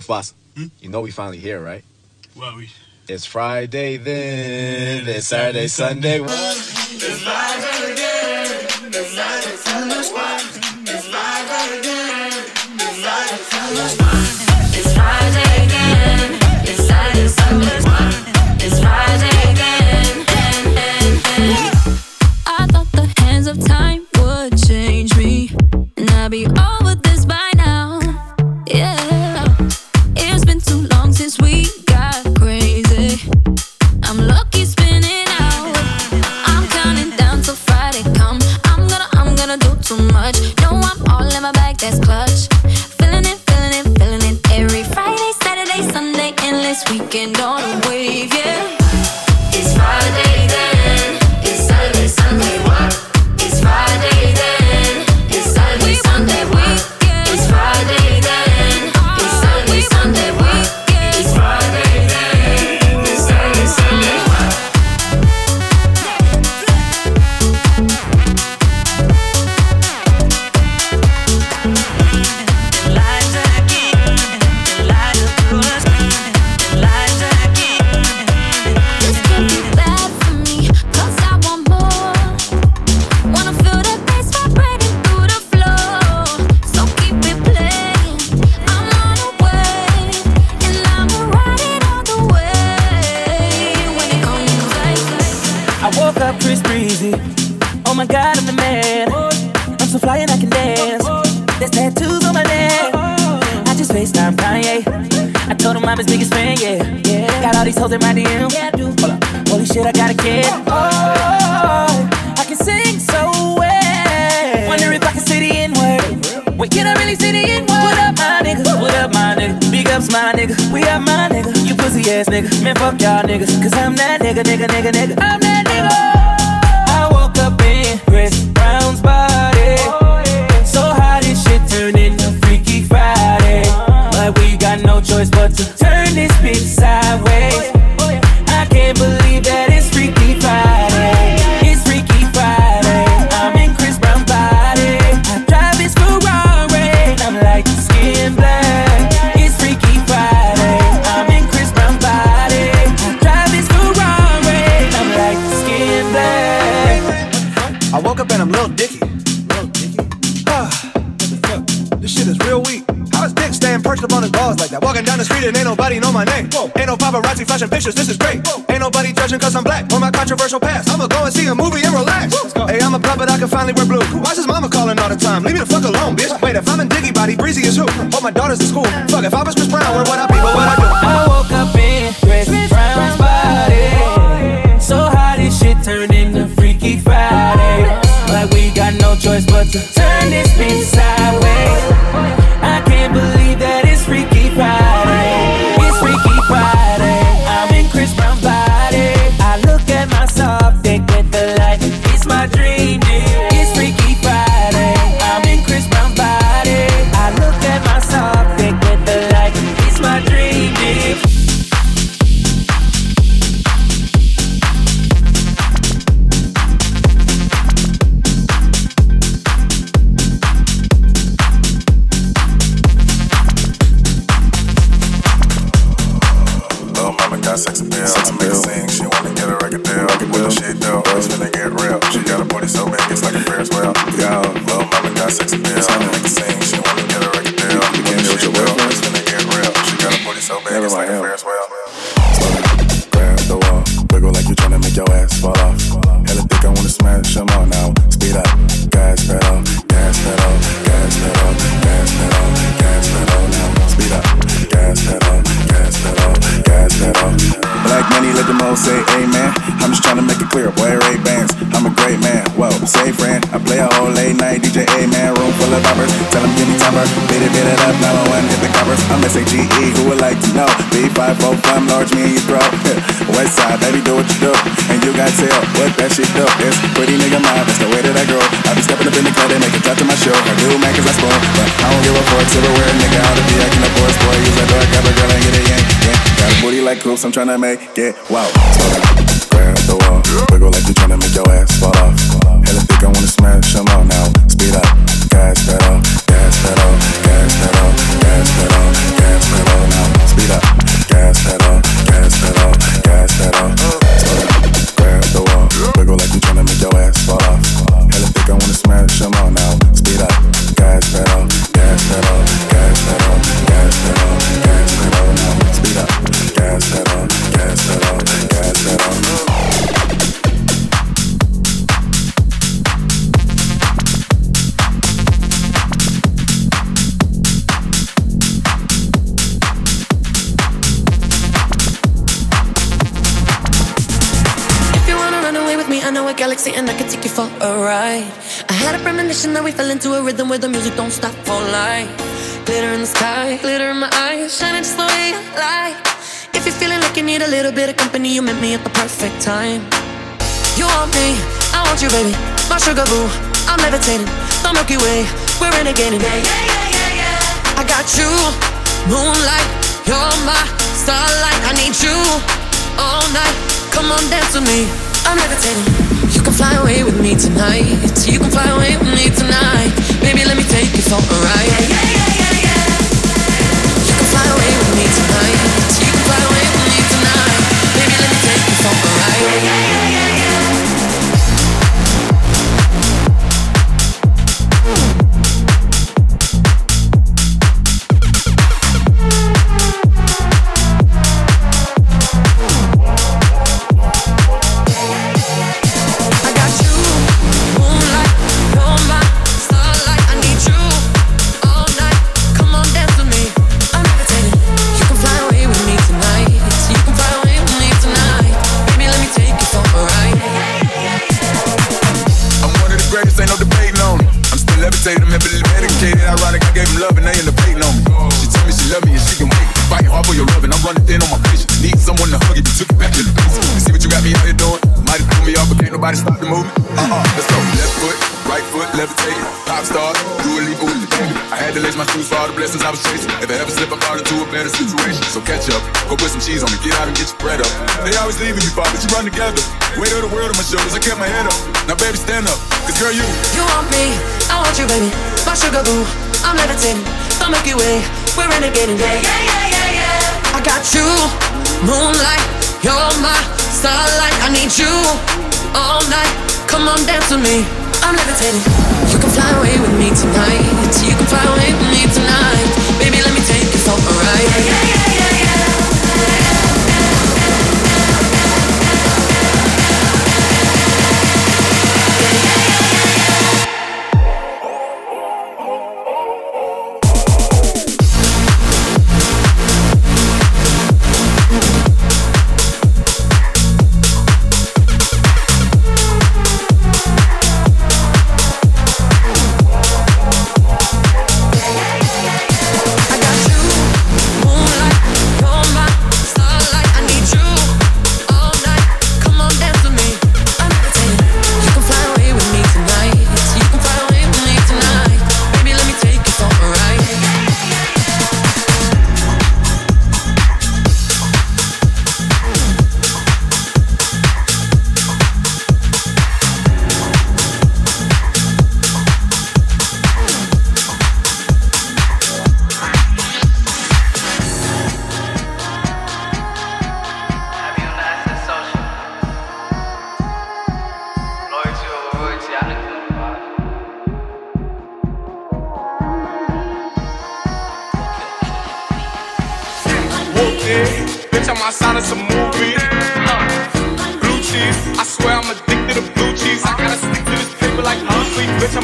Mufasa, you know we finally here, right? Well, we. It's Friday then, it's Saturday, Sunday. What? It's Friday again. It's Saturday, Sunday. Weekend on a I'm his biggest fan, yeah. yeah. Got all these hoes in my DM. Yeah, I do. Hold up. Holy shit, I got a kid. Oh, I can sing so well. Wonder if I can say the N word. Wait, can I really say the N word? What up, my nigga? What up, my nigga? Big ups, my nigga. We up, my nigga. You pussy ass nigga. Man, fuck y'all niggas. Cause I'm that nigga, nigga, nigga, nigga. I'm that nigga. I woke up in Chris choice pictures, this is great. Ain't nobody judging cause I'm black or my controversial past. I'ma go and see a movie and relax. Hey, I'm a puppet, I can finally wear blue. Why's his mama calling all the time? Leave me the fuck alone, bitch. Wait, if I'm in Dicky Body, Breezy is who? Oh, my daughter's in school. Fuck, if I was Chris Brown, where would I got sex appeal. I make her sing. She wanna get a record deal. When the shit do, it's finna get real. She got a booty so big, it's like a Ferris wheel. Yo, little mama got sex appeal. I make her sing. She wanna get a record deal. When the shit do, it's finna get real. She got a booty so big, it's like a say amen. I'm just tryna make it clear, boy, Ray Bans. I'm a great man, whoa, say friend. I play a whole late night DJ, man. Room full of boppers, tell them give me timber. Beat it, beat it up, 901, hit the covers. I'm S-A-G-E, who would like to know? B5, 4, 5, large, me in your throat. West side, baby, do what you do. And you got tell what that shit do. It's pretty nigga mind, that's the way that I grow. I be stepping up in the club, they make it drop to my show. I do, man, cause I spoil. But I don't give a fuck, silverware, nigga, how to be acting a boy, boy. Use that door, grab a girl and get yank, yank. Got a booty like coops, I'm tryna make it wow. So, grab the wall, wiggle like you tryna make your ass fall off. Hella thick, I wanna smash 'em all now. Speed up, gas pedal, gas pedal, you for a ride. I had a premonition that we fell into a rhythm where the music don't stop for life. Glitter in the sky, glitter in my eyes, shining just the way I like. If you're feeling like you need a little bit of company, you met me at the perfect time. You want me, I want you, baby. My sugar boo, I'm levitating. The Milky Way, we're renegading. Yeah, yeah, yeah, yeah, yeah. I got you, moonlight, you're my starlight. I need you all night. Come on, dance with me. I'm levitating. You can fly away with me tonight. You can fly away with me tonight. Baby, let me take you for a ride. to. Pop star, you a legal I had to lace my shoes for all the blessings I was chasing. If I ever slip, I fall into a better situation. So catch up, go put some cheese on me, get out and get your bread up. They always leaving you, but you run together. Weight of the world on my shoulders, I kept my head up. Now, baby, stand up, cause girl, you. You want me, I want you, baby. My sugar boo, I'm levitating. The Milky Way, we're renegading, yeah, yeah, yeah, yeah, yeah. I got you, moonlight, you're my starlight. I need you all night. Come on, dance with me. I'm levitating. You can fly away with me tonight. You can fly away with me tonight. Baby, let me take you for a ride.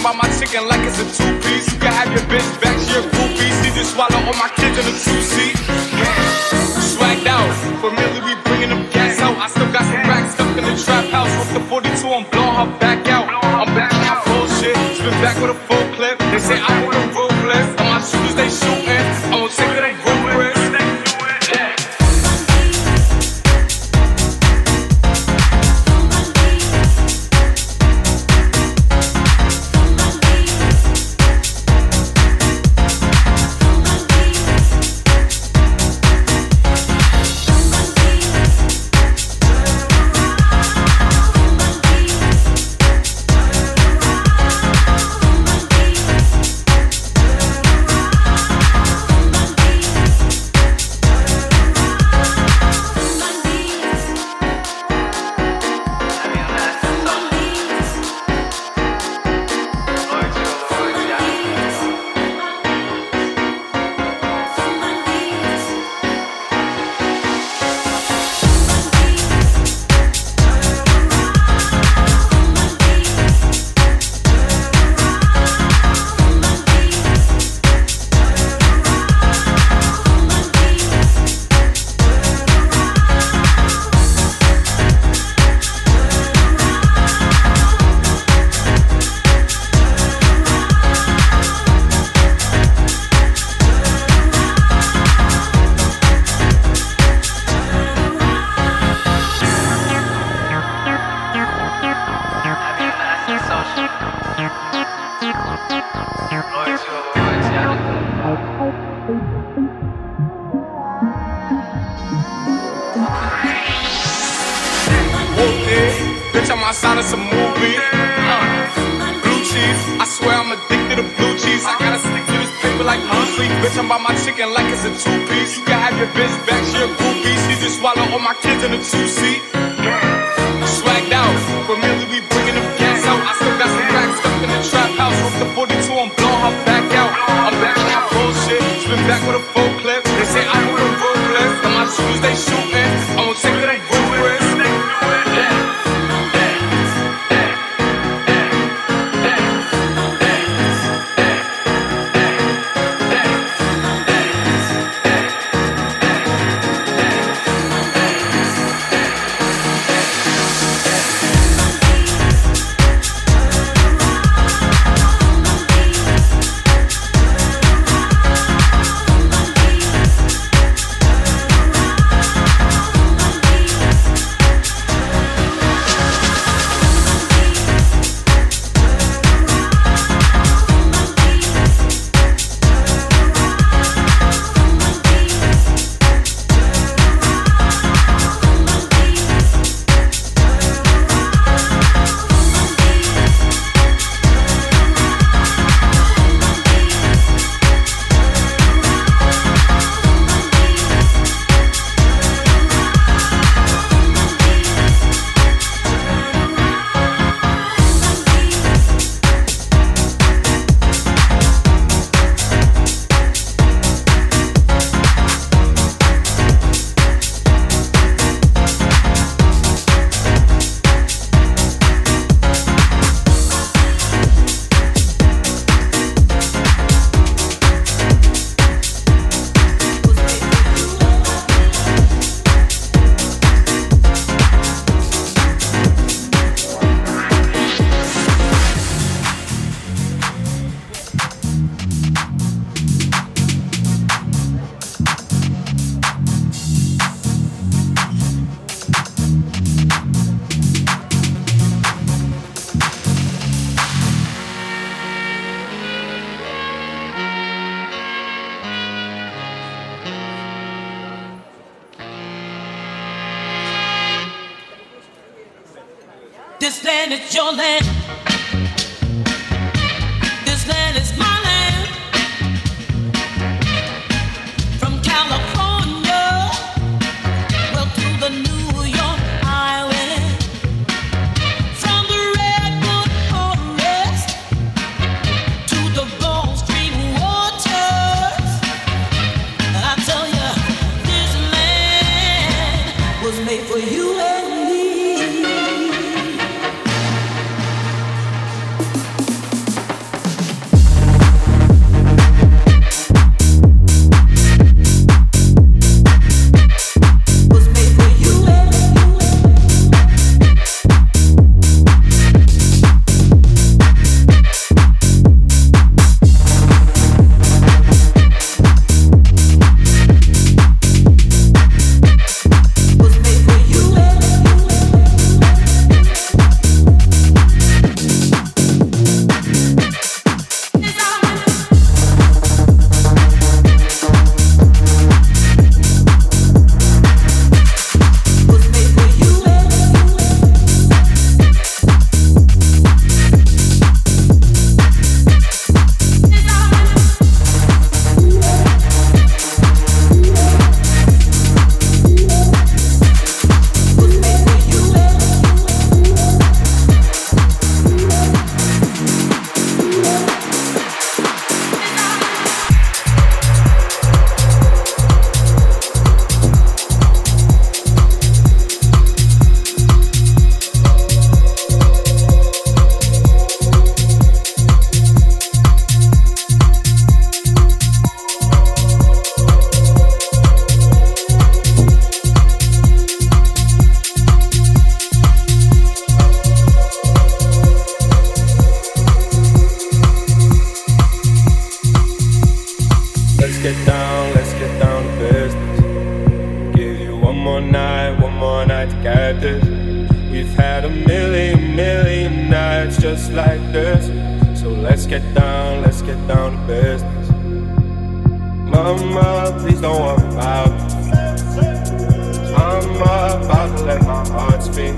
buy my chicken like it's a two piece. You can have your bitch back, she a groupie. See you swallow all my kids in a two seat. Swagged out, familiar, we bringing them gas out. I still got some racks stuck in the trap house. With the 42, I'm blowing her back out. I'm back in my bullshit. Spin back with a please don't worry about. I'm about to let my heart speak.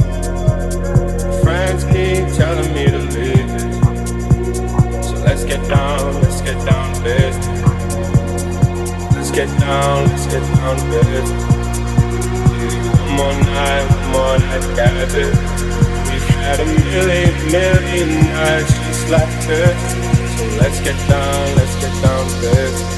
Friends keep telling me to leave. So let's get down, let's get down to business. Let's get down, let's get down to business. One more night, one more night, got it. We've had a million, million nights just like this. So let's get down, let's get down to business.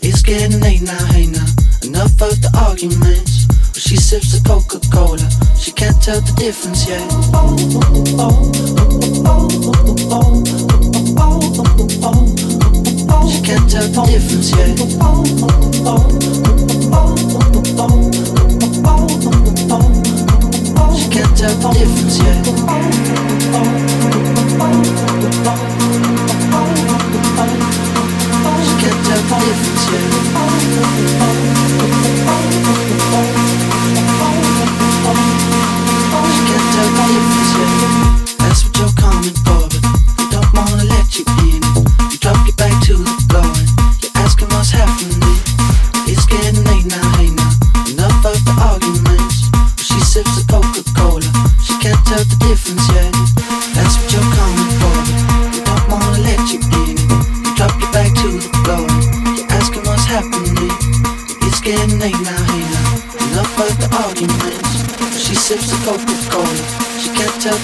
It's getting late now, hey now. Enough of the arguments. But she sips the Coca Cola. She can't tell the difference yet. She can't tell the difference yet. She can't tell the difference yet. She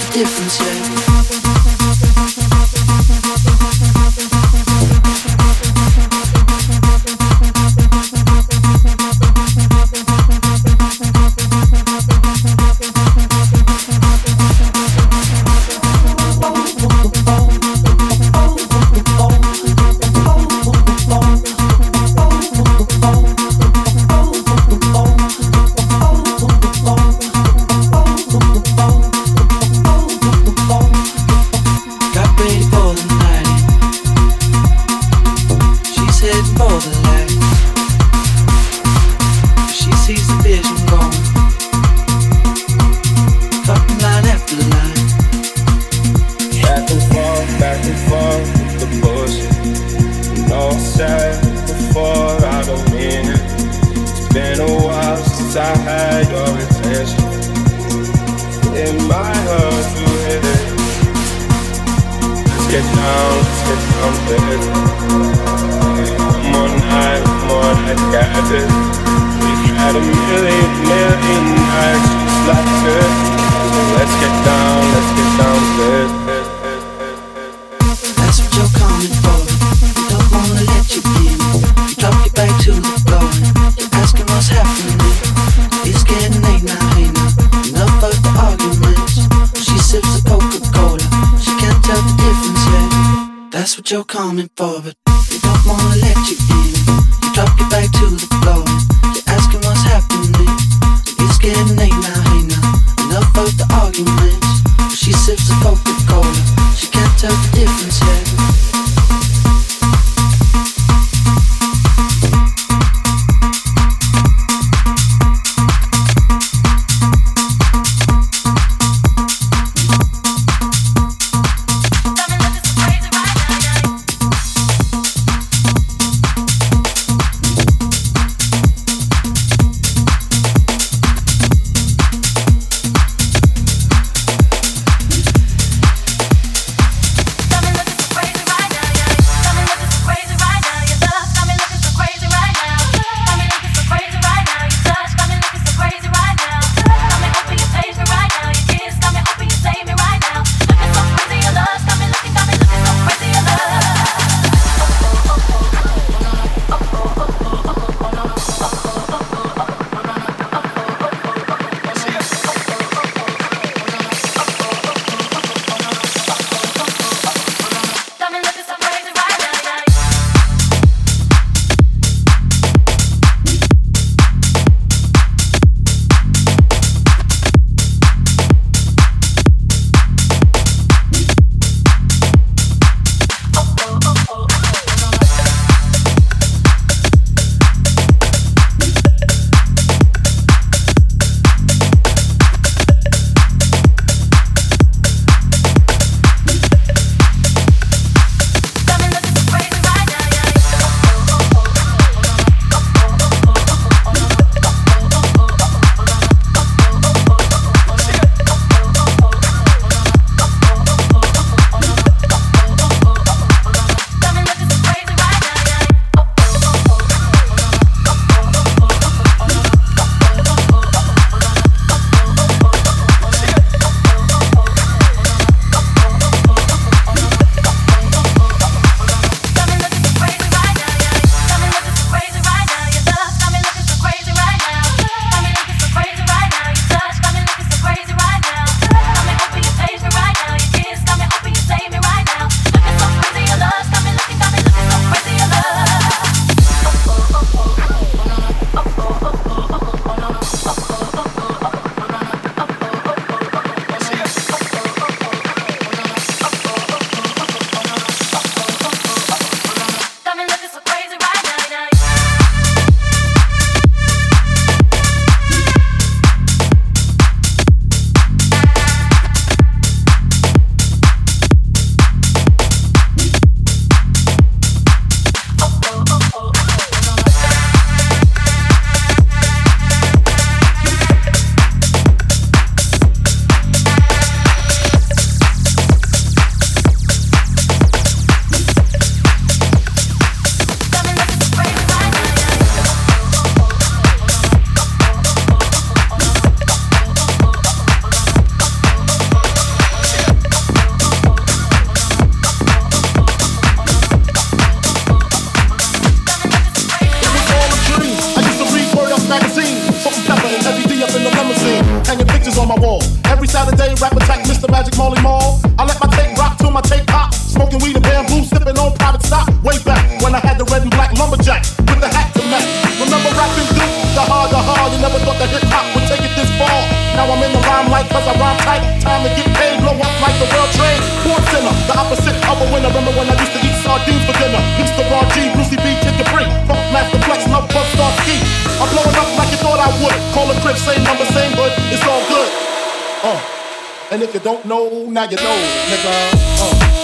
the difference yet. Get down, let's get down business. One more night, one more night, got this. We've had a million, million nights just like this. So let's get down, let's get down to what you're coming for, but they don't wanna let you in. You drop your back to the floor you're asking what's happening. It's getting late don't know, now you know, nigga. Uh.